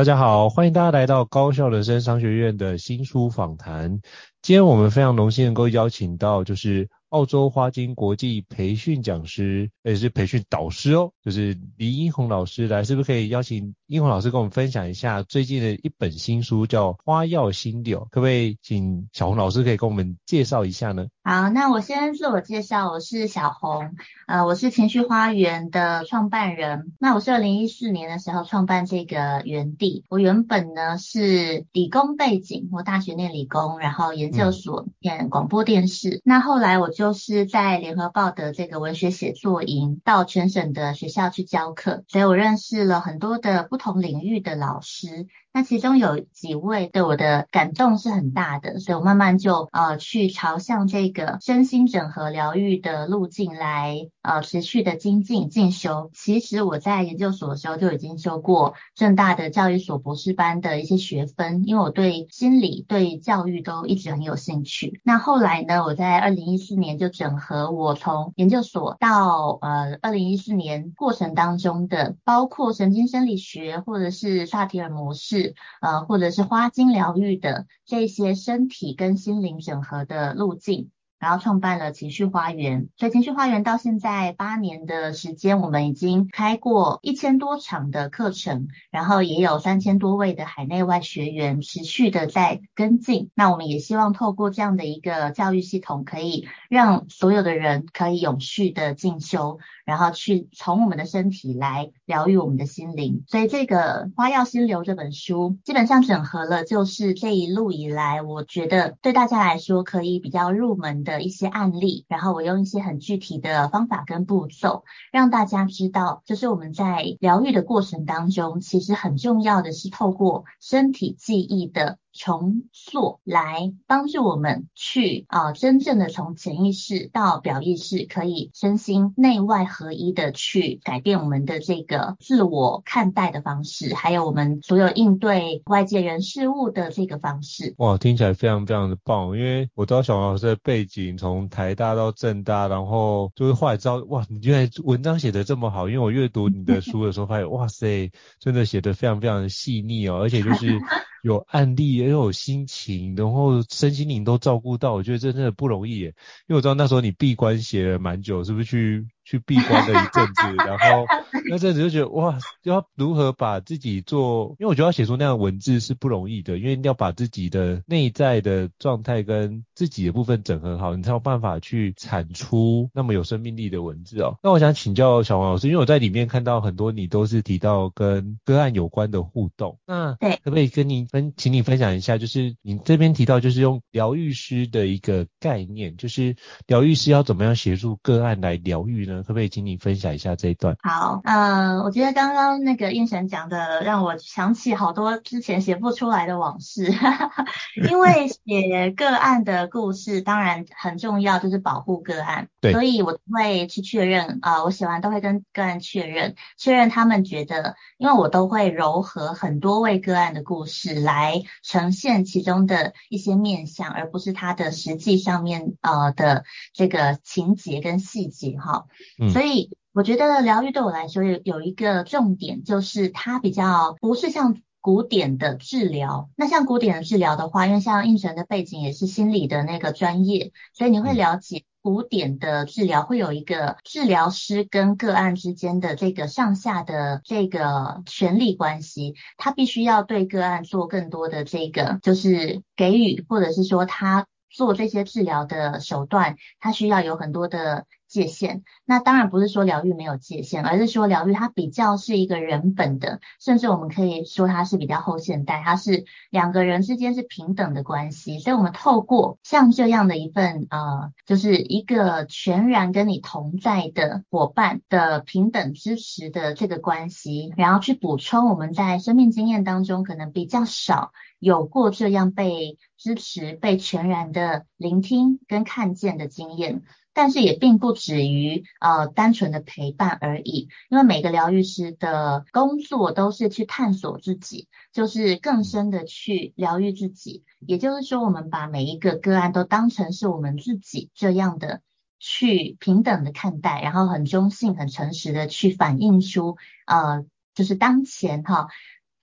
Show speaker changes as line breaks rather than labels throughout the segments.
大家好，欢迎大家来到高校人生商学院的新书访谈。今天我们非常荣幸能够邀请到，就是澳洲花精国际培训讲师，也是培训导师哦，就是黎英红老师来，是不是可以邀请英红老师跟我们分享一下最近的一本新书，叫《花药心流》，可不可以请小红老师可以跟我们介绍一下呢？
好，那我先自我介绍，我是小红，呃，我是情绪花园的创办人。那我是二零一四年的时候创办这个园地。我原本呢是理工背景，我大学念理工，然后研究所念广播电视。那后来我就是在联合报的这个文学写作营，到全省的学校去教课，所以我认识了很多的不同领域的老师。那其中有几位对我的感动是很大的，所以我慢慢就呃去朝向这个身心整合疗愈的路径来呃持续的精进进修。其实我在研究所的时候就已经修过正大的教育所博士班的一些学分，因为我对心理对教育都一直很有兴趣。那后来呢，我在二零一四年就整合我从研究所到呃二零一四年过程当中的，包括神经生理学或者是萨提尔模式。呃，或者是花精疗愈的这些身体跟心灵整合的路径。然后创办了情绪花园，所以情绪花园到现在八年的时间，我们已经开过一千多场的课程，然后也有三千多位的海内外学员持续的在跟进。那我们也希望透过这样的一个教育系统，可以让所有的人可以永续的进修，然后去从我们的身体来疗愈我们的心灵。所以这个《花药心流》这本书，基本上整合了就是这一路以来，我觉得对大家来说可以比较入门的。的一些案例，然后我用一些很具体的方法跟步骤，让大家知道，就是我们在疗愈的过程当中，其实很重要的是透过身体记忆的。重塑来帮助我们去啊、呃，真正的从潜意识到表意识，可以身心内外合一的去改变我们的这个自我看待的方式，还有我们所有应对外界人事物的这个方式。
哇，听起来非常非常的棒！因为我知道小王老师的背景，从台大到政大，然后就是后来知道，哇，你原来文章写的这么好。因为我阅读你的书的时候，发现哇塞，真的写的非常非常的细腻哦，而且就是。有案例，也有心情，然后身心灵都照顾到，我觉得这真的不容易。因为我知道那时候你闭关写了蛮久，是不是去？去闭关了一阵子，然后 那阵子就觉得哇，要如何把自己做？因为我觉得要写出那样的文字是不容易的，因为要把自己的内在的状态跟自己的部分整合好，你才有办法去产出那么有生命力的文字哦。那我想请教小黄老师，因为我在里面看到很多你都是提到跟个案有关的互动，那对，可不可以跟你分，请你分享一下，就是你这边提到就是用疗愈师的一个概念，就是疗愈师要怎么样协助个案来疗愈呢？可不可以请你分享一下这一段？
好，呃，我觉得刚刚那个胤丞讲的让我想起好多之前写不出来的往事，因为写个案的故事当然很重要，就是保护个案，对，所以我会去确认啊、呃，我写完都会跟个案确认，确认他们觉得，因为我都会糅合很多位个案的故事来呈现其中的一些面相，而不是他的实际上面呃的这个情节跟细节哈。所以我觉得疗愈对我来说有有一个重点，就是它比较不是像古典的治疗。那像古典的治疗的话，因为像应神的背景也是心理的那个专业，所以你会了解古典的治疗会有一个治疗师跟个案之间的这个上下的这个权力关系，他必须要对个案做更多的这个就是给予，或者是说他做这些治疗的手段，他需要有很多的。界限。那当然不是说疗愈没有界限，而是说疗愈它比较是一个人本的，甚至我们可以说它是比较后现代，它是两个人之间是平等的关系。所以，我们透过像这样的一份呃，就是一个全然跟你同在的伙伴的平等支持的这个关系，然后去补充我们在生命经验当中可能比较少有过这样被支持、被全然的聆听跟看见的经验。但是也并不止于呃单纯的陪伴而已，因为每个疗愈师的工作都是去探索自己，就是更深的去疗愈自己。也就是说，我们把每一个个案都当成是我们自己这样的去平等的看待，然后很中性、很诚实的去反映出呃，就是当前哈。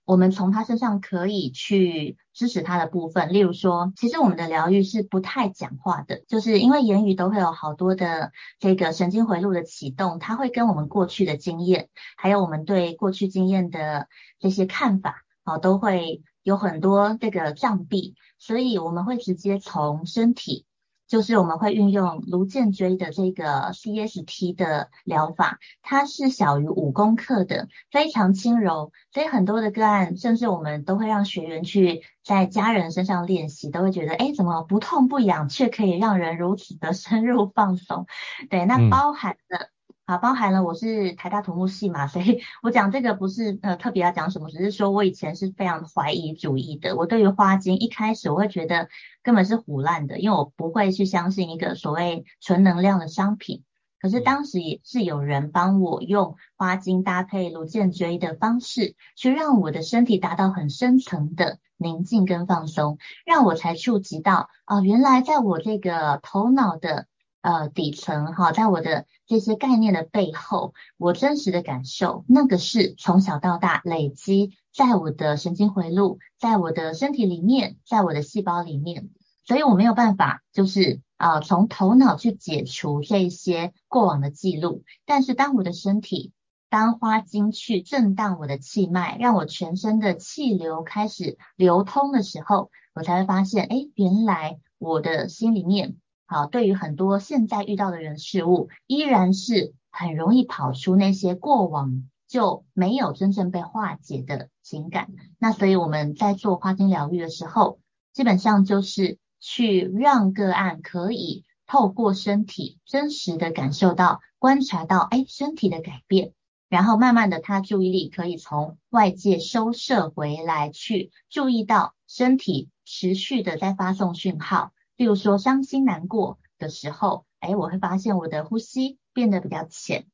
我们从他身上可以去支持他的部分，例如说，其实我们的疗愈是不太讲话的，就是因为言语都会有好多的这个神经回路的启动，它会跟我们过去的经验，还有我们对过去经验的这些看法啊，都会有很多这个障壁，所以我们会直接从身体。就是我们会运用卢建椎的这个 CST 的疗法，它是小于五公克的，非常轻柔，所以很多的个案，甚至我们都会让学员去在家人身上练习，都会觉得，哎，怎么不痛不痒，却可以让人如此的 深入放松？对，那包含了。嗯啊，包含了我是台大土木系嘛，所以我讲这个不是呃特别要讲什么，只是说我以前是非常怀疑主义的。我对于花精一开始我会觉得根本是胡乱的，因为我不会去相信一个所谓纯能量的商品。可是当时也是有人帮我用花精搭配颅荐椎的方式，去让我的身体达到很深层的宁静跟放松，让我才触及到哦，原来在我这个头脑的。呃，底层哈，在我的这些概念的背后，我真实的感受，那个是从小到大累积在我的神经回路，在我的身体里面，在我的细胞里面，所以我没有办法，就是啊、从头脑去解除这些过往的记录。但是当我的身体，当花精去震荡我的气脉，让我全身的气流开始流通的时候，我才会发现，哎，原来我的心里面。好，对于很多现在遇到的人事物，依然是很容易跑出那些过往就没有真正被化解的情感。那所以我们在做花精疗愈的时候，基本上就是去让个案可以透过身体真实的感受到、观察到，哎，身体的改变，然后慢慢的他注意力可以从外界收摄回来，去注意到身体持续的在发送讯号。例如说伤心难过的时候，哎，我会发现我的呼吸变得比较浅，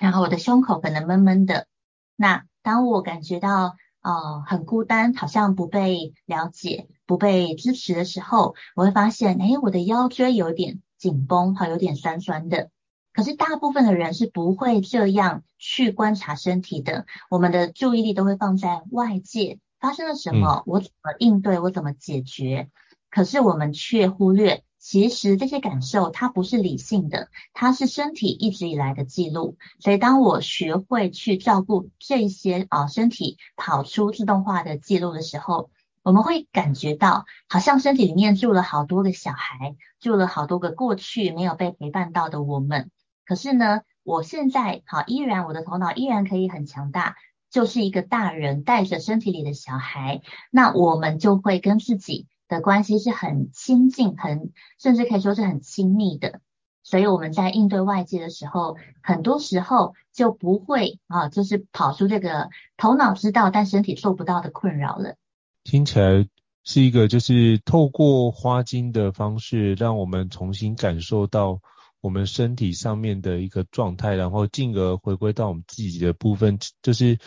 然后我的胸口可能闷闷的。那当我感觉到呃很孤单，好像不被了解、不被支持的时候，我会发现，哎，我的腰椎有点紧绷，好，有点酸酸的。可是大部分的人是不会这样去观察身体的，我们的注意力都会放在外界发生了什么，我怎么应对，我怎么解决。可是我们却忽略，其实这些感受它不是理性的，它是身体一直以来的记录。所以当我学会去照顾这些啊身体跑出自动化的记录的时候，我们会感觉到好像身体里面住了好多个小孩，住了好多个过去没有被陪伴到的我们。可是呢，我现在好依然我的头脑依然可以很强大，就是一个大人带着身体里的小孩，那我们就会跟自己。的关系是很亲近，很甚至可以说是很亲密的，所以我们在应对外界的时候，很多时候就不会啊，就是跑出这个头脑知道但身体做不到的困扰了。
听起来是一个就是透过花精的方式，让我们重新感受到我们身体上面的一个状态，然后进而回归到我们自己的部分。就是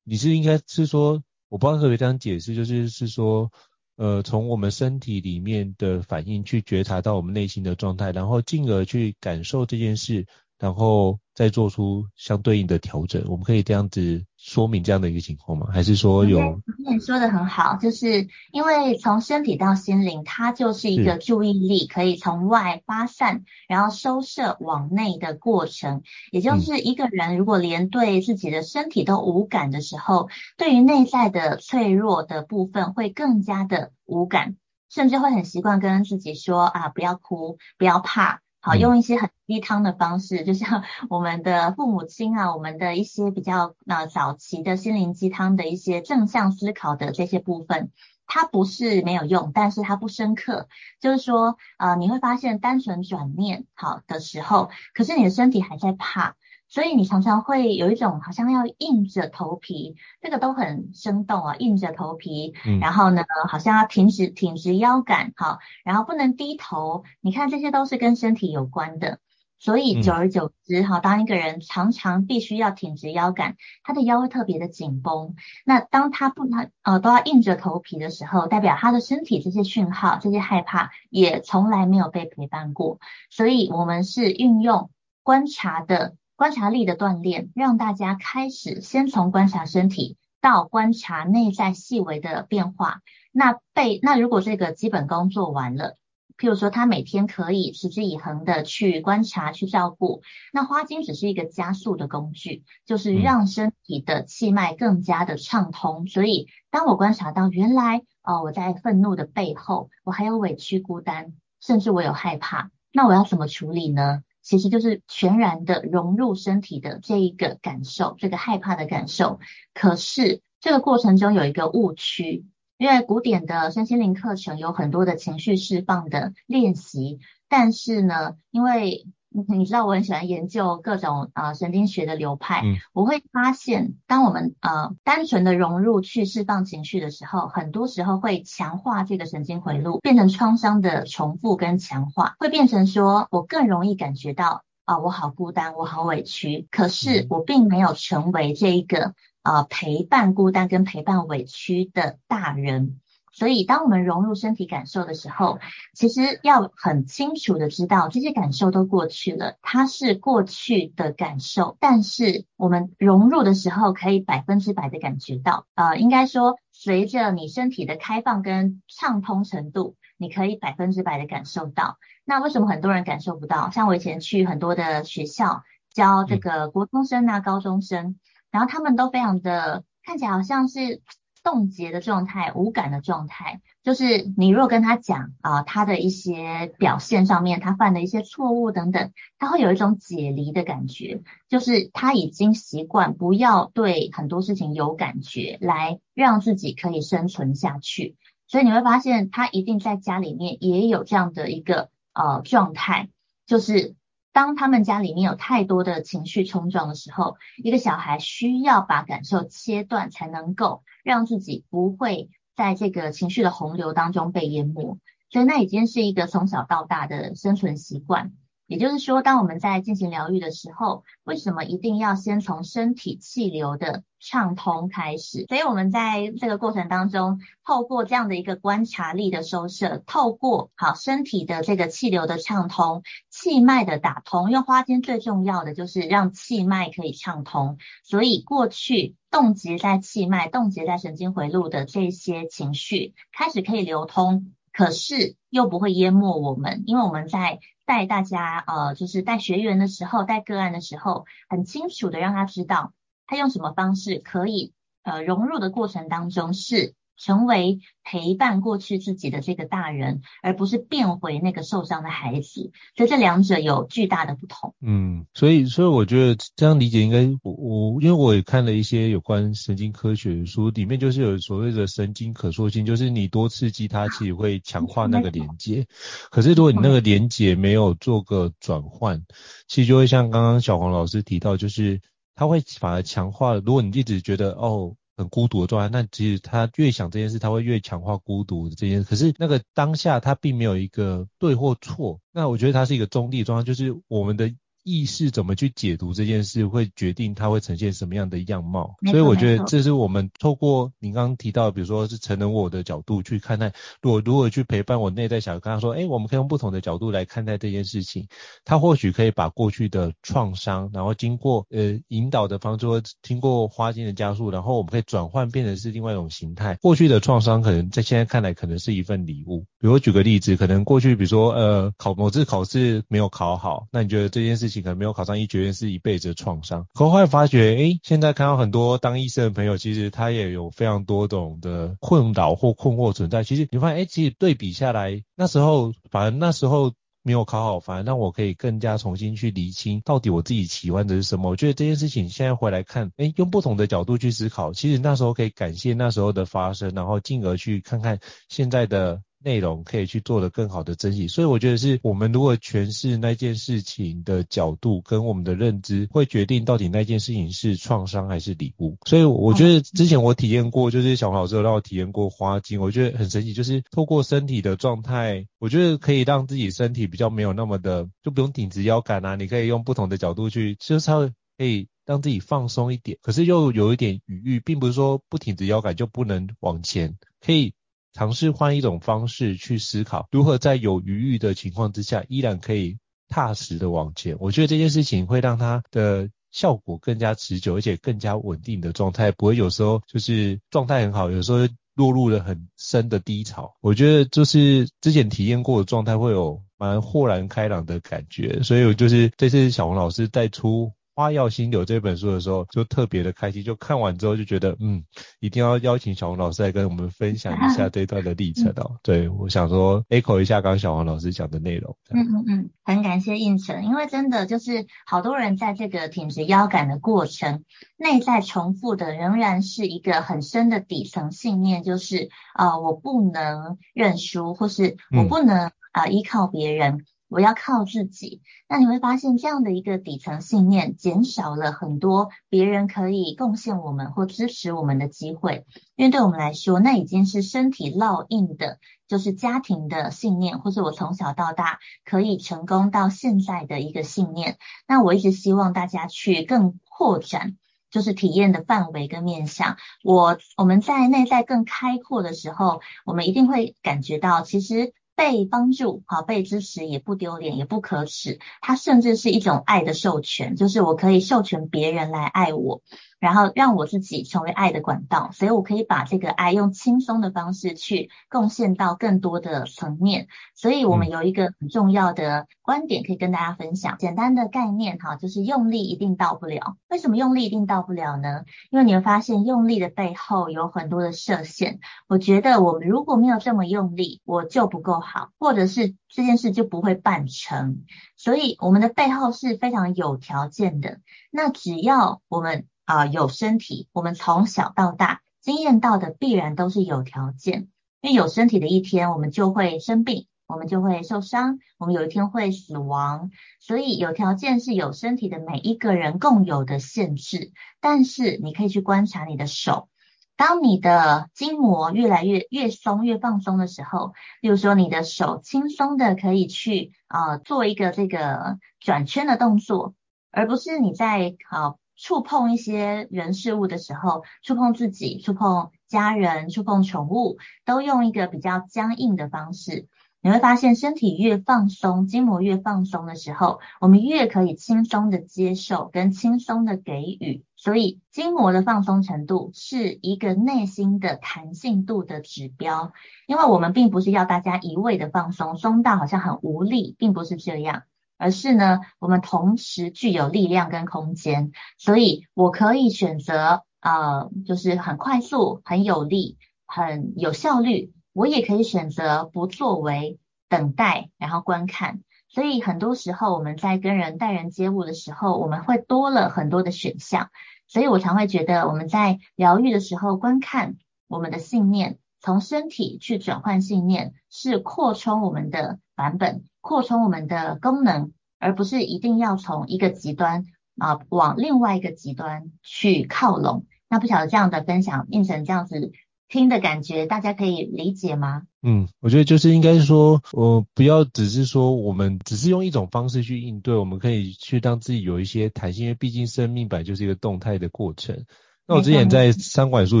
你是应该是说，我不知道特别这样解释，就是是说。呃，从我们身体里面的反应去觉察到我们内心的状态，然后进而去感受这件事，然后再做出相对应的调整。我们可以这样子。说明这样的一个情况吗？还是说有？
你说的很好，就是因为从身体到心灵，它就是一个注意力可以从外发散，然后收摄往内的过程。也就是一个人如果连对自己的身体都无感的时候，嗯、对于内在的脆弱的部分会更加的无感，甚至会很习惯跟自己说啊，不要哭，不要怕。好，用一些很鸡汤的方式，就像 我们的父母亲啊，我们的一些比较呃早期的心灵鸡汤的一些正向思考的这些部分，它不是没有用，但是它不深刻。就是说，呃，你会发现单纯转念好的时候，可是你的身体还在怕。所以你常常会有一种好像要硬着头皮，这个都很生动啊，硬着头皮，嗯、然后呢，好像要挺直挺直腰杆，好，然后不能低头。你看这些都是跟身体有关的，所以久而久之，哈、嗯，当一个人常常必须要挺直腰杆，他的腰会特别的紧绷。那当他不他呃都要硬着头皮的时候，代表他的身体这些讯号、这些害怕也从来没有被陪伴过。所以我们是运用观察的。观察力的锻炼，让大家开始先从观察身体到观察内在细微的变化。那被那如果这个基本功做完了，譬如说他每天可以持之以恒的去观察、去照顾，那花精只是一个加速的工具，就是让身体的气脉更加的畅通。所以当我观察到原来哦，我在愤怒的背后，我还有委屈、孤单，甚至我有害怕，那我要怎么处理呢？其实就是全然的融入身体的这一个感受，这个害怕的感受。可是这个过程中有一个误区，因为古典的身心灵课程有很多的情绪释放的练习，但是呢，因为你知道我很喜欢研究各种啊、呃、神经学的流派，嗯、我会发现，当我们呃单纯的融入去释放情绪的时候，很多时候会强化这个神经回路，变成创伤的重复跟强化，会变成说我更容易感觉到啊、呃、我好孤单，我好委屈，可是我并没有成为这一个啊、呃、陪伴孤单跟陪伴委屈的大人。所以，当我们融入身体感受的时候，其实要很清楚的知道，这些感受都过去了，它是过去的感受。但是，我们融入的时候，可以百分之百的感觉到，呃，应该说，随着你身体的开放跟畅通程度，你可以百分之百的感受到。那为什么很多人感受不到？像我以前去很多的学校教这个国中生啊、高中生，然后他们都非常的看起来好像是。冻结的状态，无感的状态，就是你如果跟他讲啊、他的一些表现上面，他犯的一些错误等等，他会有一种解离的感觉，就是他已经习惯不要对很多事情有感觉，来让自己可以生存下去。所以你会发现，他一定在家里面也有这样的一个呃状态，就是。当他们家里面有太多的情绪冲撞的时候，一个小孩需要把感受切断，才能够让自己不会在这个情绪的洪流当中被淹没。所以那已经是一个从小到大的生存习惯。也就是说，当我们在进行疗愈的时候，为什么一定要先从身体气流的畅通开始？所以我们在这个过程当中，透过这样的一个观察力的收摄，透过好身体的这个气流的畅通、气脉的打通，因为花间最重要的就是让气脉可以畅通。所以过去冻结在气脉、冻结在神经回路的这些情绪，开始可以流通。可是又不会淹没我们，因为我们在带大家，呃，就是带学员的时候，带个案的时候，很清楚的让他知道，他用什么方式可以，呃，融入的过程当中是。成为陪伴过去自己的这个大人，而不是变回那个受伤的孩子，所以这两者有巨大的不同。
嗯，所以所以我觉得这样理解应该我我因为我也看了一些有关神经科学的书，里面就是有所谓的神经可塑性，就是你多刺激它，其实会强化那个连接。可是如果你那个连接没有做个转换，其实就会像刚刚小黄老师提到，就是它会反而强化。如果你一直觉得哦。很孤独的状态，那其实他越想这件事，他会越强化孤独的这件事。可是那个当下，他并没有一个对或错。那我觉得他是一个中立状态，就是我们的。意识怎么去解读这件事，会决定它会呈现什么样的样貌。所以我觉得这是我们透过您刚刚提到，比如说是成人我的角度去看待，如果如何去陪伴我内在小孩，跟他说，哎，我们可以用不同的角度来看待这件事情。他或许可以把过去的创伤，然后经过呃引导的方式，经过花精的加速，然后我们可以转换变成是另外一种形态。过去的创伤可能在现在看来可能是一份礼物。比如我举个例子，可能过去比如说呃考某次考试没有考好，那你觉得这件事情？可能没有考上医学院是一辈子的创伤，可后来发觉，诶，现在看到很多当医生的朋友，其实他也有非常多种的困扰或困惑存在。其实你发现，诶，其实对比下来，那时候反而那时候没有考好，反而让我可以更加重新去厘清到底我自己喜欢的是什么。我觉得这件事情现在回来看，哎，用不同的角度去思考，其实那时候可以感谢那时候的发生，然后进而去看看现在的。内容可以去做得更好的珍惜，所以我觉得是我们如果诠释那件事情的角度跟我们的认知，会决定到底那件事情是创伤还是礼物。所以我觉得之前我体验过，就是小红老师有让我体验过花精，我觉得很神奇，就是透过身体的状态，我觉得可以让自己身体比较没有那么的，就不用挺直腰杆啊，你可以用不同的角度去，就是稍微可以让自己放松一点，可是又有一点余裕，并不是说不挺直腰杆就不能往前，可以。尝试换一种方式去思考，如何在有余裕的情况之下，依然可以踏实的往前。我觉得这件事情会让它的效果更加持久，而且更加稳定的状态，不会有时候就是状态很好，有时候落入了很深的低潮。我觉得就是之前体验过的状态会有蛮豁然开朗的感觉，所以我就是这次小红老师带出。《花耀心流》这本书的时候，就特别的开心。就看完之后就觉得，嗯，一定要邀请小红老师来跟我们分享一下这一段的历程哦。对，我想说，echo 一下刚刚小黄老师讲的内容。
嗯嗯嗯，很感谢应成，因为真的就是好多人在这个挺直腰杆的过程，内在重复的仍然是一个很深的底层信念，就是啊、呃，我不能认输，或是我不能啊、呃、依靠别人。我要靠自己，那你会发现这样的一个底层信念，减少了很多别人可以贡献我们或支持我们的机会，因为对我们来说，那已经是身体烙印的，就是家庭的信念，或者我从小到大可以成功到现在的一个信念。那我一直希望大家去更扩展，就是体验的范围跟面向。我我们在内在更开阔的时候，我们一定会感觉到，其实。被帮助，好，被支持也不丢脸，也不可耻，它甚至是一种爱的授权，就是我可以授权别人来爱我。然后让我自己成为爱的管道，所以我可以把这个爱用轻松的方式去贡献到更多的层面。所以我们有一个很重要的观点可以跟大家分享，简单的概念哈，就是用力一定到不了。为什么用力一定到不了呢？因为你会发现用力的背后有很多的设限。我觉得我们如果没有这么用力，我就不够好，或者是这件事就不会办成。所以我们的背后是非常有条件的。那只要我们啊、有身体，我们从小到大经验到的必然都是有条件，因为有身体的一天，我们就会生病，我们就会受伤，我们有一天会死亡，所以有条件是有身体的每一个人共有的限制。但是你可以去观察你的手，当你的筋膜越来越越松、越放松的时候，例如说你的手轻松的可以去啊、做一个这个转圈的动作，而不是你在啊。触碰一些人事物的时候，触碰自己、触碰家人、触碰宠物，都用一个比较僵硬的方式。你会发现，身体越放松，筋膜越放松的时候，我们越可以轻松的接受跟轻松的给予。所以，筋膜的放松程度是一个内心的弹性度的指标。因为我们并不是要大家一味的放松，松到好像很无力，并不是这样。而是呢，我们同时具有力量跟空间，所以我可以选择，呃，就是很快速、很有力、很有效率。我也可以选择不作为、等待，然后观看。所以很多时候我们在跟人待人接物的时候，我们会多了很多的选项。所以我常会觉得，我们在疗愈的时候，观看我们的信念，从身体去转换信念，是扩充我们的版本。扩充我们的功能，而不是一定要从一个极端啊往另外一个极端去靠拢。那不晓得这样的分享，变成这样子听的感觉，大家可以理解吗？
嗯，我觉得就是应该是说，呃，不要只是说我们只是用一种方式去应对，我们可以去让自己有一些弹性，因为毕竟生命本来就是一个动态的过程。那我之前在三管书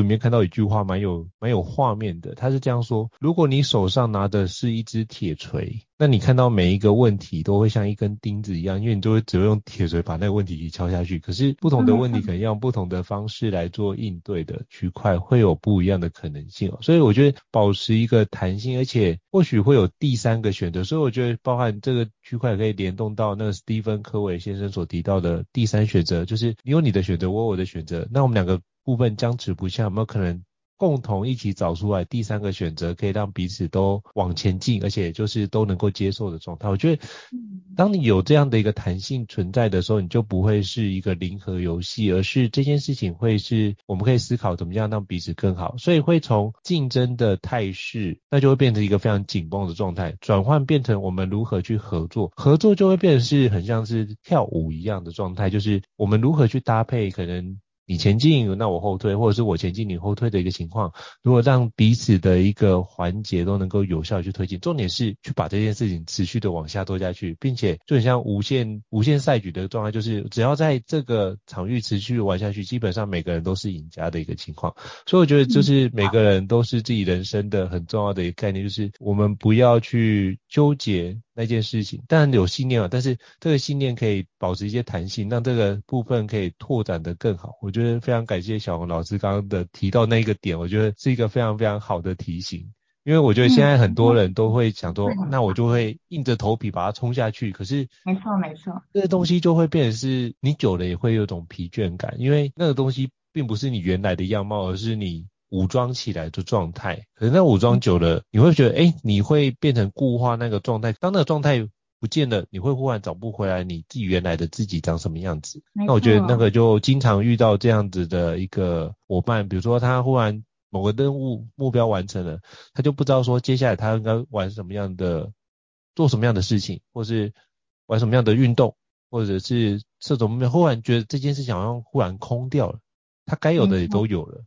里面看到一句话，蛮有蛮有画面的。他是这样说：如果你手上拿的是一只铁锤，那你看到每一个问题都会像一根钉子一样，因为你都会只会用铁锤把那个问题敲下去。可是不同的问题可能要用不同的方式来做应对的区块，会有不一样的可能性。所以我觉得保持一个弹性，而且或许会有第三个选择。所以我觉得包含这个区块可以联动到那个斯蒂芬·科维先生所提到的第三选择，就是你有你的选择，我有我的选择。那我们两个部分僵持不下，有没有可能共同一起找出来第三个选择，可以让彼此都往前进，而且就是都能够接受的状态。我觉得，当你有这样的一个弹性存在的时候，你就不会是一个零和游戏，而是这件事情会是我们可以思考怎么样让彼此更好。所以会从竞争的态势，那就会变成一个非常紧绷的状态，转换变成我们如何去合作，合作就会变成是很像是跳舞一样的状态，就是我们如何去搭配，可能。你前进，那我后退，或者是我前进你后退的一个情况，如果让彼此的一个环节都能够有效去推进，重点是去把这件事情持续的往下做下去，并且就很像无限无限赛局的状态，就是只要在这个场域持续玩下去，基本上每个人都是赢家的一个情况。所以我觉得就是每个人都是自己人生的很重要的一个概念，就是我们不要去纠结。那件事情，当然有信念了，但是这个信念可以保持一些弹性，让这个部分可以拓展得更好。我觉得非常感谢小红老师刚刚的提到那一个点，我觉得是一个非常非常好的提醒。因为我觉得现在很多人都会想说，嗯、那我就会硬着头皮把它冲下去。可是，
没错没错，
这个东西就会变成是你久了也会有种疲倦感，因为那个东西并不是你原来的样貌，而是你。武装起来的状态，可是那武装久了，你会觉得，哎、欸，你会变成固化那个状态。当那个状态不见了，你会忽然找不回来你自己原来的自己长什么样子。那我觉得那个就经常遇到这样子的一个伙伴，比如说他忽然某个任务目标完成了，他就不知道说接下来他应该玩什么样的，做什么样的事情，或是玩什么样的运动，或者是这种忽然觉得这件事情好像忽然空掉了，他该有的也都有了。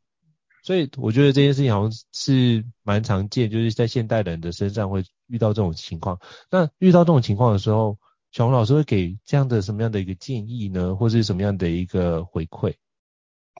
所以我觉得这件事情好像是蛮常见，就是在现代人的身上会遇到这种情况。那遇到这种情况的时候，小红老师会给这样的什么样的一个建议呢？或是什么样的一个回馈？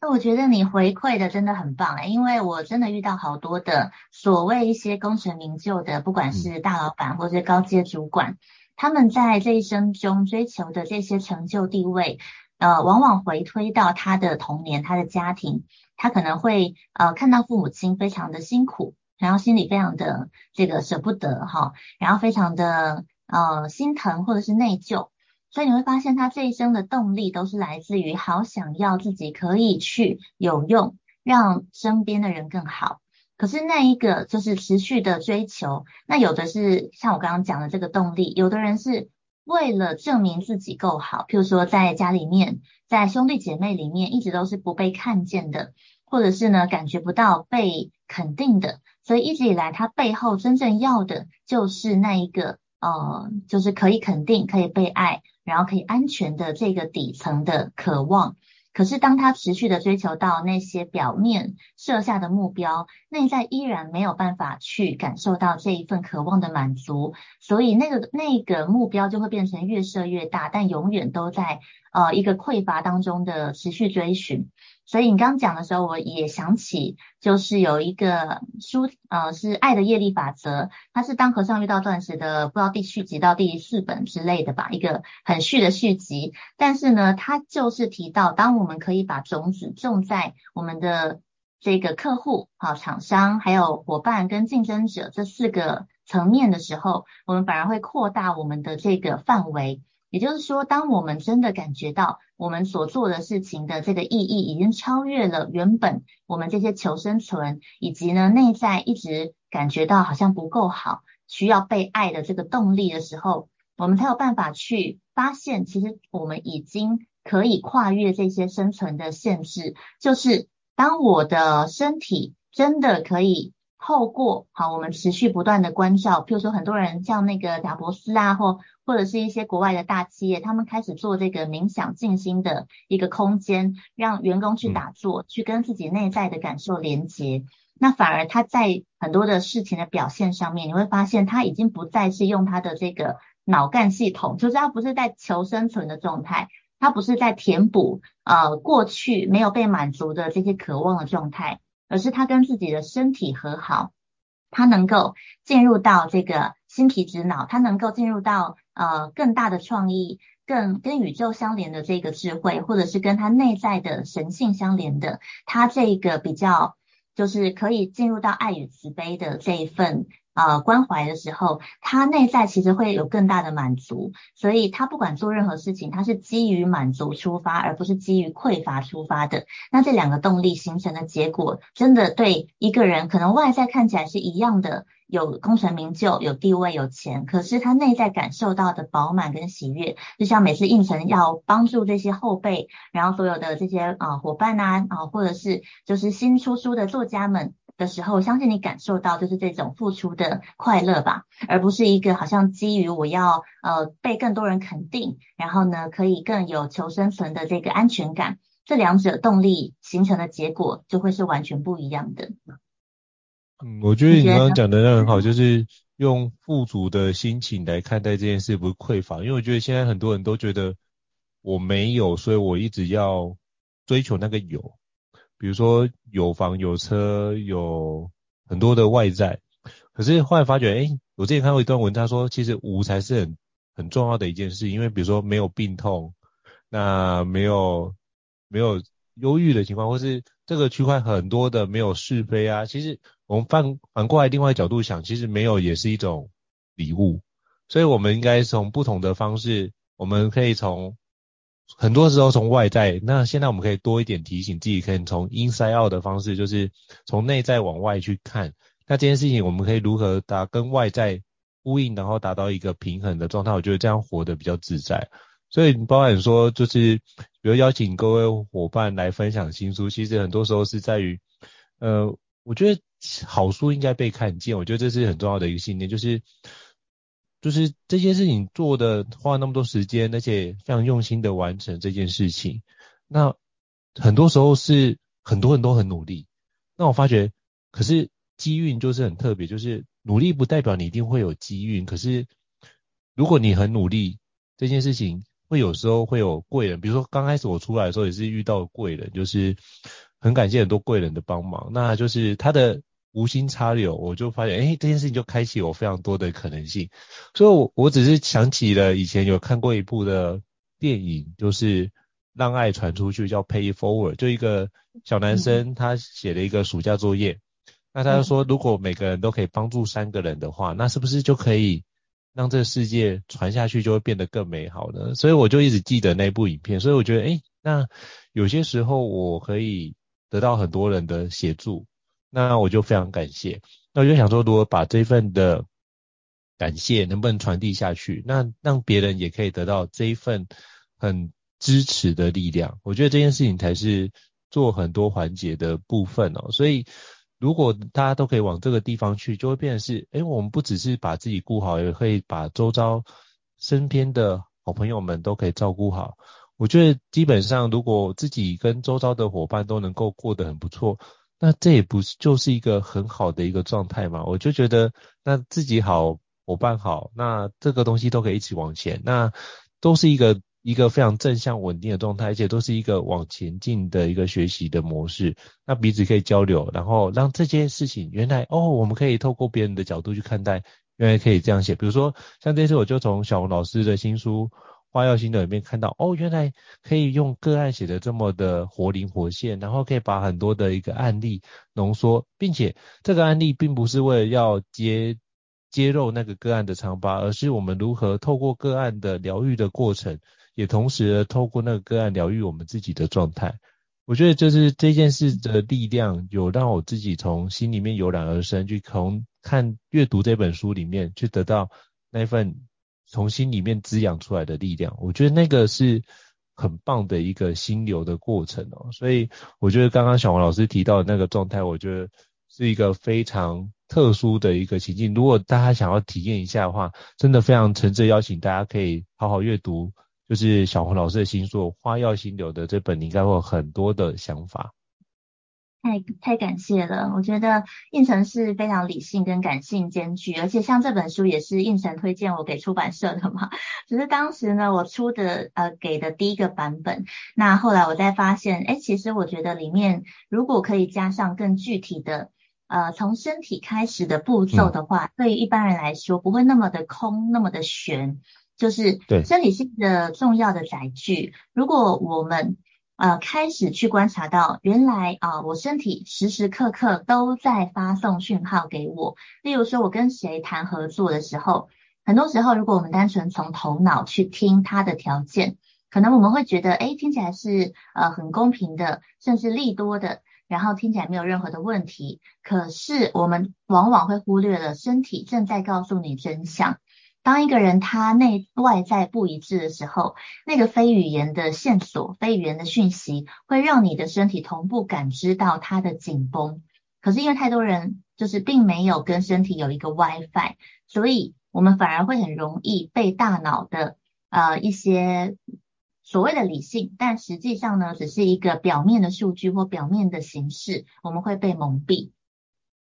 那，我觉得你回馈的真的很棒哎，因为我真的遇到好多的所谓一些功成名就的，不管是大老板或者高阶主管，嗯、他们在这一生中追求的这些成就地位，呃，往往回推到他的童年，他的家庭。他可能会呃看到父母亲非常的辛苦，然后心里非常的这个舍不得哈，然后非常的呃心疼或者是内疚，所以你会发现他这一生的动力都是来自于好想要自己可以去有用，让身边的人更好。可是那一个就是持续的追求，那有的是像我刚刚讲的这个动力，有的人是为了证明自己够好，譬如说在家里面。在兄弟姐妹里面，一直都是不被看见的，或者是呢，感觉不到被肯定的，所以一直以来，他背后真正要的就是那一个，呃，就是可以肯定、可以被爱，然后可以安全的这个底层的渴望。可是，当他持续的追求到那些表面设下的目标，内在依然没有办法去感受到这一份渴望的满足，所以那个那个目标就会变成越设越大，但永远都在呃一个匮乏当中的持续追寻。所以你刚刚讲的时候，我也想起，就是有一个书，呃，是《爱的业力法则》，它是当和尚遇到钻石的，不知道第续集到第四本之类的吧，一个很续的续集。但是呢，它就是提到，当我们可以把种子种在我们的这个客户、好厂商、还有伙伴跟竞争者这四个层面的时候，我们反而会扩大我们的这个范围。也就是说，当我们真的感觉到我们所做的事情的这个意义已经超越了原本我们这些求生存，以及呢内在一直感觉到好像不够好，需要被爱的这个动力的时候，我们才有办法去发现，其实我们已经可以跨越这些生存的限制。就是当我的身体真的可以。透过好，我们持续不断的关照，譬如说很多人像那个贾伯斯啊，或或者是一些国外的大企业，他们开始做这个冥想静心的一个空间，让员工去打坐，去跟自己内在的感受连接。那反而他在很多的事情的表现上面，你会发现他已经不再是用他的这个脑干系统，就是他不是在求生存的状态，他不是在填补呃过去没有被满足的这些渴望的状态。而是他跟自己的身体和好，他能够进入到这个新皮质脑，他能够进入到呃更大的创意，更跟宇宙相连的这个智慧，或者是跟他内在的神性相连的，他这个比较就是可以进入到爱与慈悲的这一份呃关怀的时候，他内在其实会有更大的满足，所以他不管做任何事情，他是基于满足出发，而不是基于匮乏出发的。那这两个动力形成的结果，真的对一个人可能外在看起来是一样的。有功成名就，有地位，有钱，可是他内在感受到的饱满跟喜悦，就像每次应承要帮助这些后辈，然后所有的这些啊伙伴呐啊，或者是就是新出书的作家们的时候，相信你感受到就是这种付出的快乐吧，而不是一个好像基于我要呃被更多人肯定，然后呢可以更有求生存的这个安全感，这两者动力形成的结果就会是完全不一样的。
嗯，我觉得你刚刚讲的那很好，就是用富足的心情来看待这件事，不是匮乏。因为我觉得现在很多人都觉得我没有，所以我一直要追求那个有，比如说有房有车，有很多的外在。可是后来发觉，诶，我之前看过一段文章说，其实无才是很很重要的一件事，因为比如说没有病痛，那没有没有忧郁的情况，或是这个区块很多的没有是非啊，其实。我们反反过来，另外一角度想，其实没有也是一种礼物，所以我们应该从不同的方式，我们可以从很多时候从外在，那现在我们可以多一点提醒自己，可以从 inside out 的方式，就是从内在往外去看，那这件事情我们可以如何达跟外在呼应，然后达到一个平衡的状态，我觉得这样活得比较自在。所以包含说，就是比如邀请各位伙伴来分享新书，其实很多时候是在于，呃，我觉得。好书应该被看见，我觉得这是很重要的一个信念，就是就是这些事情做的花那么多时间，而且非常用心的完成这件事情，那很多时候是很多人都很努力，那我发觉，可是机运就是很特别，就是努力不代表你一定会有机运，可是如果你很努力，这件事情会有时候会有贵人，比如说刚开始我出来的时候也是遇到贵人，就是很感谢很多贵人的帮忙，那就是他的。无心插柳，我就发现，哎，这件事情就开启我非常多的可能性。所以我，我我只是想起了以前有看过一部的电影，就是让爱传出去，叫 Pay Forward，就一个小男生他写了一个暑假作业，嗯、那他就说，如果每个人都可以帮助三个人的话，那是不是就可以让这个世界传下去，就会变得更美好呢？所以我就一直记得那部影片。所以我觉得，哎，那有些时候我可以得到很多人的协助。那我就非常感谢，那我就想说，如果把这份的感谢能不能传递下去，那让别人也可以得到这一份很支持的力量，我觉得这件事情才是做很多环节的部分哦。所以如果大家都可以往这个地方去，就会变成是，诶，我们不只是把自己顾好，也可以把周遭身边的好朋友们都可以照顾好。我觉得基本上，如果自己跟周遭的伙伴都能够过得很不错。那这也不是就是一个很好的一个状态嘛？我就觉得，那自己好，伙伴好，那这个东西都可以一起往前，那都是一个一个非常正向稳定的状态，而且都是一个往前进的一个学习的模式。那彼此可以交流，然后让这件事情原来哦，我们可以透过别人的角度去看待，原来可以这样写。比如说像这次我就从小红老师的新书。花药心流里面看到哦，原来可以用个案写的这么的活灵活现，然后可以把很多的一个案例浓缩，并且这个案例并不是为了要揭揭露那个个案的伤疤，而是我们如何透过个案的疗愈的过程，也同时透过那个个案疗愈我们自己的状态。我觉得就是这件事的力量，有让我自己从心里面油然而生，去从看阅读这本书里面去得到那份。从心里面滋养出来的力量，我觉得那个是很棒的一个心流的过程哦。所以我觉得刚刚小黄老师提到的那个状态，我觉得是一个非常特殊的一个情境。如果大家想要体验一下的话，真的非常诚挚邀请大家可以好好阅读，就是小黄老师的新书《花药心流》的这本，你应该会有很多的想法。
太太感谢了，我觉得胤丞是非常理性跟感性兼具，而且像这本书也是胤丞推荐我给出版社的嘛。只是当时呢，我出的呃给的第一个版本，那后来我再发现，哎，其实我觉得里面如果可以加上更具体的呃从身体开始的步骤的话，嗯、对于一般人来说不会那么的空，那么的悬，就是对身体是一个重要的载具。如果我们呃开始去观察到，原来啊、我身体时时刻刻都在发送讯号给我。例如说，我跟谁谈合作的时候，很多时候如果我们单纯从头脑去听他的条件，可能我们会觉得，诶，听起来是呃很公平的，甚至利多的。然后听起来没有任何的问题，可是我们往往会忽略了身体正在告诉你真相。当一个人他内外在不一致的时候，那个非语言的线索、非语言的讯息，会让你的身体同步感知到它的紧绷。可是因为太多人就是并没有跟身体有一个 WiFi，所以我们反而会很容易被大脑的呃一些。所谓的理性，但实际上呢，只是一个表面的数据或表面的形式，我们会被蒙蔽。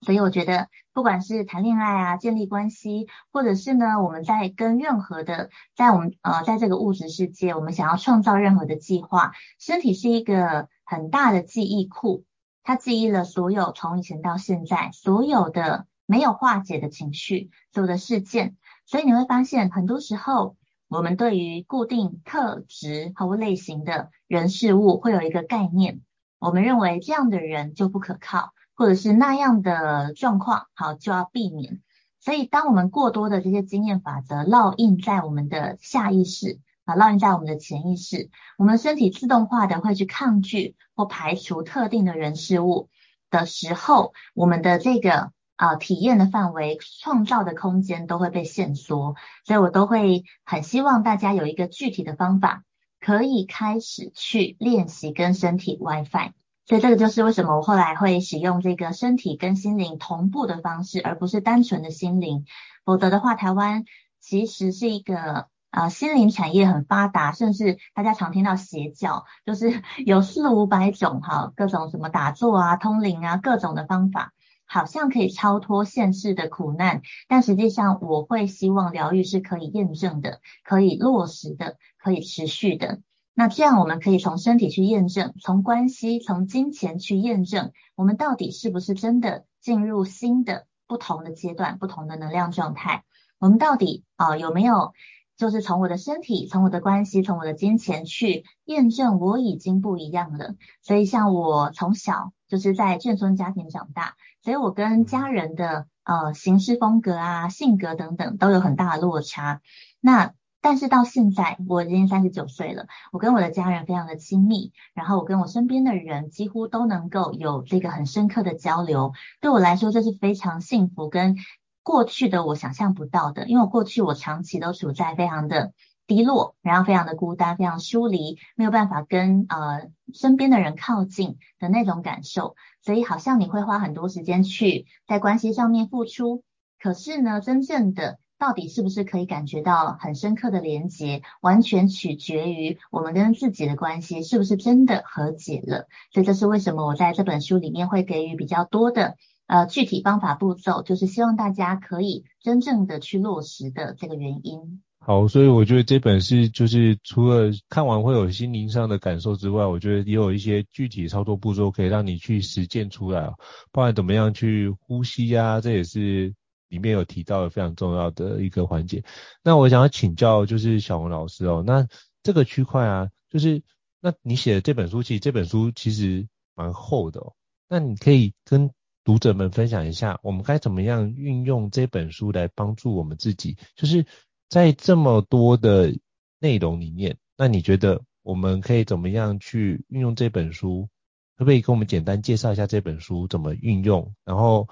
所以我觉得，不管是谈恋爱啊、建立关系，或者是呢，我们在跟任何的，在我们呃，在这个物质世界，我们想要创造任何的计划，身体是一个很大的记忆库，它记忆了所有从以前到现在所有的没有化解的情绪、所有的事件。所以你会发现，很多时候。我们对于固定特质和类型的人事物会有一个概念，我们认为这样的人就不可靠，或者是那样的状况好就要避免。所以，当我们过多的这些经验法则烙印在我们的下意识啊，烙印在我们的潜意识，我们身体自动化的会去抗拒或排除特定的人事物的时候，我们的这个。啊，体验的范围、创造的空间都会被限缩，所以我都会很希望大家有一个具体的方法，可以开始去练习跟身体 WiFi。所以这个就是为什么我后来会使用这个身体跟心灵同步的方式，而不是单纯的心灵。否则的话，台湾其实是一个啊、心灵产业很发达，甚至大家常听到邪教，就是 有四五百种哈，各种什么打坐啊、通灵啊，各种的方法。好像可以超脱现世的苦难，但实际上我会希望疗愈是可以验证的、可以落实的、可以持续的。那这样我们可以从身体去验证，从关系、从金钱去验证，我们到底是不是真的进入新的不同的阶段、不同的能量状态？我们到底啊、有没有就是从我的身体、从我的关系、从我的金钱去验证我已经不一样了？所以像我从小就是在眷村家庭长大。所以我跟家人的呃行事风格啊、性格等等都有很大的落差。那但是到现在我已经三十九岁了，我跟我的家人非常的亲密，然后我跟我身边的人几乎都能够有这个很深刻的交流。对我来说，这是非常幸福跟过去的我想象不到的，因为我过去我长期都处在非常的低落，然后非常的孤单，非常疏离，没有办法跟呃身边的人靠近的那种感受，所以好像你会花很多时间去在关系上面付出，可是呢，真正的到底是不是可以感觉到很深刻的连结，完全取决于我们跟自己的关系是不是真的和解了。所以这是为什么我在这本书里面会给予比较多的呃具体方法步骤，就是希望大家可以真正的去落实的这个原因。
好，所以我觉得这本是就是除了看完会有心灵上的感受之外，我觉得也有一些具体操作步骤可以让你去实践出来，包含怎么样去呼吸啊，这也是里面有提到的非常重要的一个环节。那我想要请教就是小红老师哦，那这个区块啊，就是那你写的这本书，其实这本书其实蛮厚的哦，那你可以跟读者们分享一下，我们该怎么样运用这本书来帮助我们自己，就是。在这么多的内容里面，那你觉得我们可以怎么样去运用这本书？可不可以跟我们简单介绍一下这本书怎么运用？然后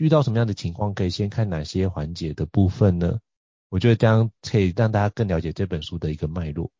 遇到什么样的情况可以先看哪些环节的部分呢？我觉得这样可以让大家更了解这本书的一个脉络。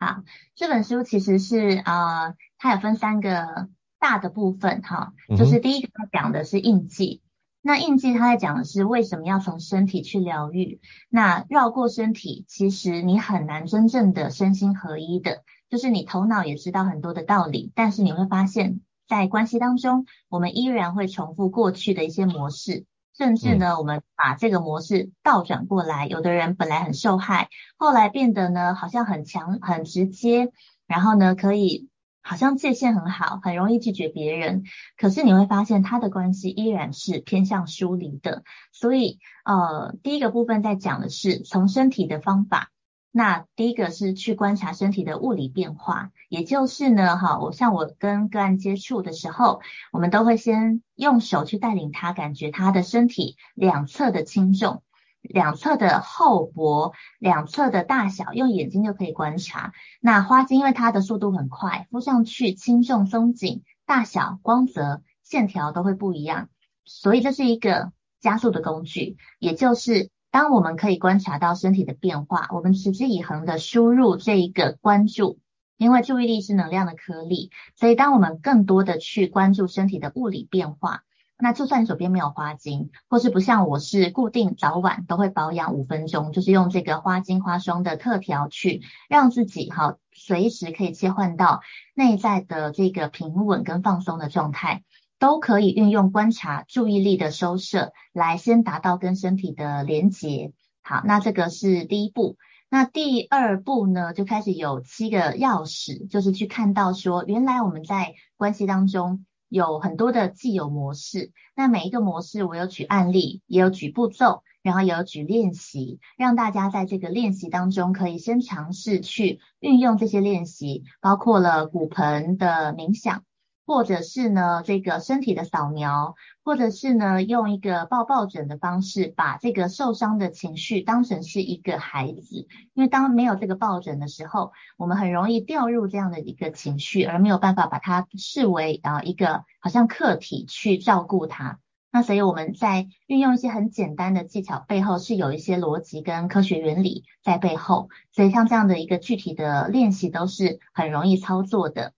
好，这本书其实是呃，它有分三个大的部分哈，就是第一个它讲的是印记。那印记它在讲的是为什么要从身体去疗愈？那绕过身体，其实你很难真正的身心合一的，就是你头脑也知道很多的道理，但是你会发现在关系当中，我们依然会重复过去的一些模式，甚至呢，我们把这个模式倒转过来，有的人本来很受害，后来变得呢好像很强、很直接，然后呢可以。好像界限很好，很容易拒绝别人，可是你会发现他的关系依然是偏向疏离的。所以，呃，第一个部分在讲的是从身体的方法，那第一个是去观察身体的物理变化，也就是呢，哈，我像我跟个案接触的时候，我们都会先用手去带领他感觉他的身体两侧的轻重、两侧的厚薄、两侧的大小，用眼睛就可以观察。那花精因为它的速度很快，敷上去轻重松紧、大小、光泽、线条都会不一样，所以这是一个加速的工具，也就是。当我们可以观察到身体的变化，我们持之以恒的输入这一个关注，因为注意力是能量的颗粒，所以当我们更多的去关注身体的物理变化，那就算你手边没有花精，或是不像我是固定早晚都会保养五分钟，就是用这个花精花霜的特调去让自己哈随时可以切换到内在的这个平稳跟放松的状态。都可以运用观察注意力的收摄，来先达到跟身体的连结。好，那这个是第一步。那第二步呢，就开始有七个钥匙，就是去看到说，原来我们在关系当中有很多的既有模式。那每一个模式，我有举案例，也有举步骤，然后也有举练习，让大家在这个练习当中可以先尝试去运用这些练习，包括了骨盆的冥想。或者是呢，这个身体的扫描，或者是呢，用一个抱抱枕的方式，把这个受伤的情绪当成是一个孩子。因为当没有这个抱枕的时候，我们很容易掉入这样的一个情绪，而没有办法把它视为啊一个好像客体去照顾它。那所以我们在运用一些很简单的技巧背后，是有一些逻辑跟科学原理在背后。所以像这样的一个具体的练习，都是很容易操作的。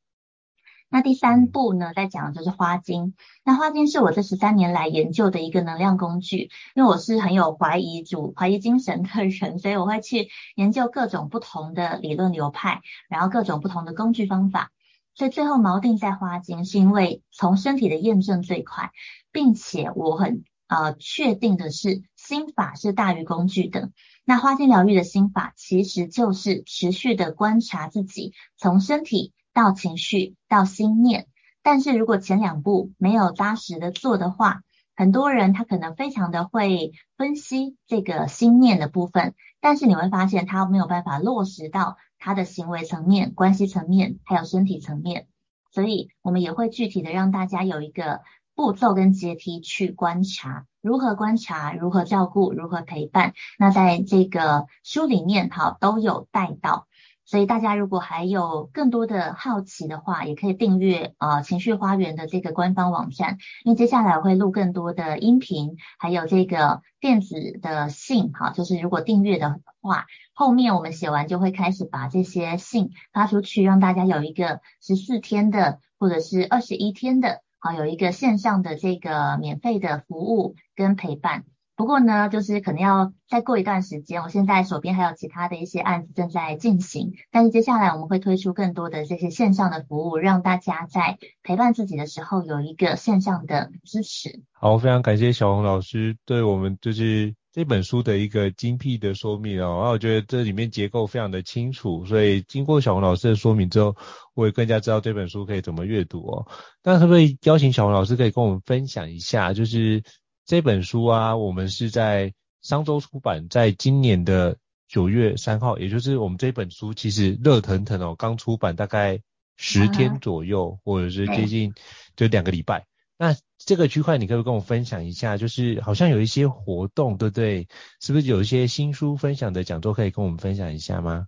那第三步呢，在讲的就是花精。那花精是我这十三年来研究的一个能量工具，因为我是很有怀疑主、怀疑精神的人，所以我会去研究各种不同的理论流派，然后各种不同的工具方法。所以最后锚定在花精，是因为从身体的验证最快，并且我很呃确定的是心法是大于工具的。那花精疗愈的心法其实就是持续的观察自己，从身体。到情绪，到心念，但是如果前两步没有扎实的做的话，很多人他可能非常的会分析这个心念的部分，但是你会发现他没有办法落实到他的行为层面、关系层面，还有身体层面，所以我们也会具体的让大家有一个步骤跟阶梯去观察，如何观察，如何照顾，如何陪伴，那在这个书里面哈都有带到。所以大家如果还有更多的好奇的话，也可以订阅呃情绪花园的这个官方网站，因为接下来我会录更多的音频，还有这个电子的信，哈，就是如果订阅的话，后面我们写完就会开始把这些信发出去，让大家有一个十四天的或者是二十一天的，好，有一个线上的这个免费的服务跟陪伴。不过呢，就是可能要再过一段时间，我现在手边还有其他的一些案子正在进行，但是接下来我们会推出更多的这些线上的服务，让大家在陪伴自己的时候有一个线上的支持。
好，非常感谢小红老师对我们就是这本书的一个精辟的说明哦，然后我觉得这里面结构非常的清楚，所以经过小红老师的说明之后，我也更加知道这本书可以怎么阅读哦。那可不可以邀请小红老师可以跟我们分享一下，就是。这本书啊，我们是在商周出版，在今年的九月三号，也就是我们这本书其实热腾腾哦，刚出版大概十天左右，或者是接近就两个礼拜。那这个区块，你可不可以跟我分享一下？就是好像有一些活动，对不对？是不是有一些新书分享的讲座可以跟我们分享一下吗？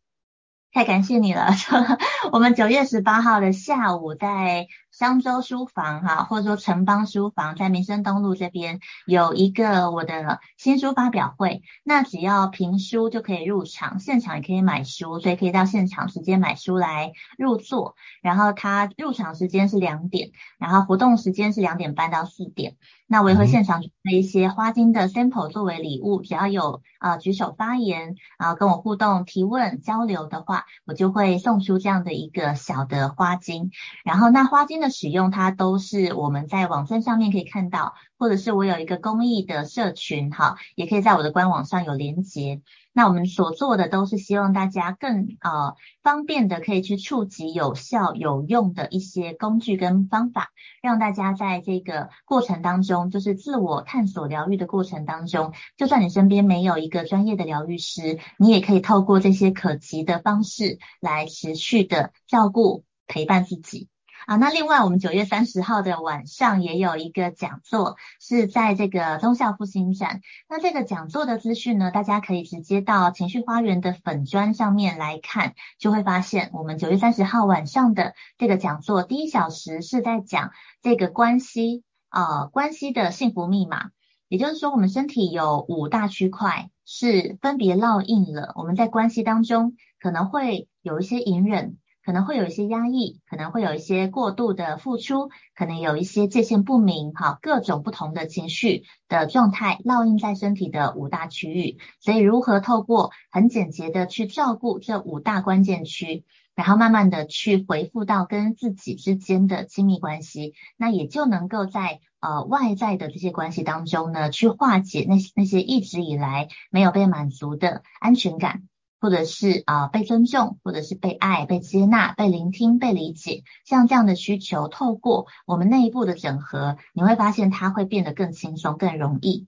太感谢你了，我们九月十八号的下午在。商周书房哈，或者说城邦书房，在民生东路这边有一个我的新书发表会。那只要评书就可以入场，现场也可以买书，所以可以到现场直接买书来入座。然后它入场时间是两点，然后活动时间是两点半到四点。那我也会现场准备一些花精的 sample 作为礼物，只要有啊、呃、举手发言啊跟我互动提问交流的话，我就会送出这样的一个小的花精。然后那花精的使用，它都是我们在网站上面可以看到，或者是我有一个公益的社群，哈，也可以在我的官网上有连接。那我们所做的都是希望大家更呃方便的可以去触及有效有用的一些工具跟方法，让大家在这个过程当中，就是自我探索疗愈的过程当中，就算你身边没有一个专业的疗愈师，你也可以透过这些可及的方式来持续的照顾陪伴自己。啊，那另外我们九月三十号的晚上也有一个讲座，是在这个忠孝复兴站。那这个讲座的资讯呢，大家可以直接到情绪花园的粉砖上面来看，就会发现我们九月三十号晚上的这个讲座，第一小时是在讲这个关系啊、呃，关系的幸福密码。也就是说，我们身体有五大区块是分别烙印了，我们在关系当中可能会有一些隐忍。可能会有一些压抑，可能会有一些过度的付出，可能有一些界限不明，哈，各种不同的情绪的状态烙印在身体的五大区域。所以，如何透过很简洁的去照顾这五大关键区，然后慢慢的去回复到跟自己之间的亲密关系，那也就能够在呃外在的这些关系当中呢，去化解那那些一直以来没有被满足的安全感。或者是啊、被尊重，或者是被爱、被接纳、被聆听、被理解，像这样的需求，透过我们内部的整合，你会发现它会变得更轻松、更容易。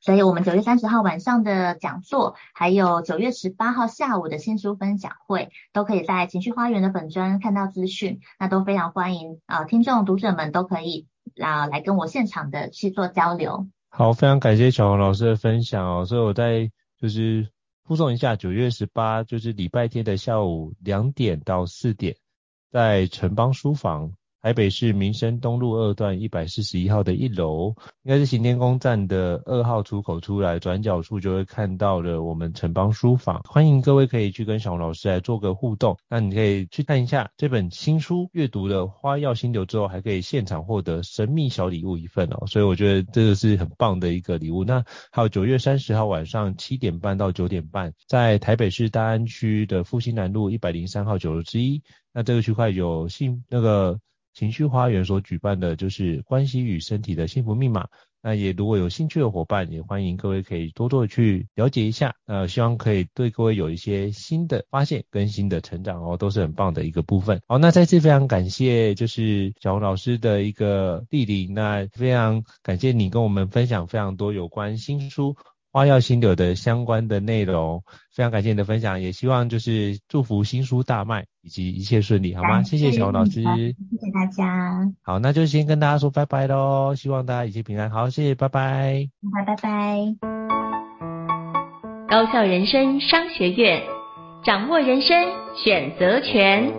所以，我们九月三十号晚上的讲座，还有九月十八号下午的新书分享会，都可以在情绪花园的粉专看到资讯。那都非常欢迎啊、听众读者们都可以啊、来跟我现场的去做交流。
好，非常感谢小红老师的分享哦。所以我在就是。附送一下，九月十八就是礼拜天的下午两点到四点，在城邦书房。台北市民生东路二段一百四十一号的一楼，应该是行天宫站的二号出口出来，转角处就会看到了我们城邦书房。欢迎各位可以去跟小红老师来做个互动。那你可以去看一下这本新书，阅读了《花药心流》之后，还可以现场获得神秘小礼物一份哦。所以我觉得这个是很棒的一个礼物。那还有九月三十号晚上七点半到九点半，在台北市大安区的复兴南路一百零三号九楼之一，那这个区块有幸那个。情绪花园所举办的就是关系与身体的幸福密码。那也如果有兴趣的伙伴，也欢迎各位可以多多去了解一下。呃，希望可以对各位有一些新的发现跟新的成长哦，都是很棒的一个部分。好，那再次非常感谢就是小红老师的一个莅临，那非常感谢你跟我们分享非常多有关新书。花耀心流的相关的内容，非常感谢你的分享，也希望就是祝福新书大卖以及一切顺利，好吗？谢谢小红老师，谢
谢大家。
好，那就先跟大家说拜拜喽，希望大家一切平安。好，谢谢，拜拜。
拜拜拜。
高校人生商学院，掌握人生选择权。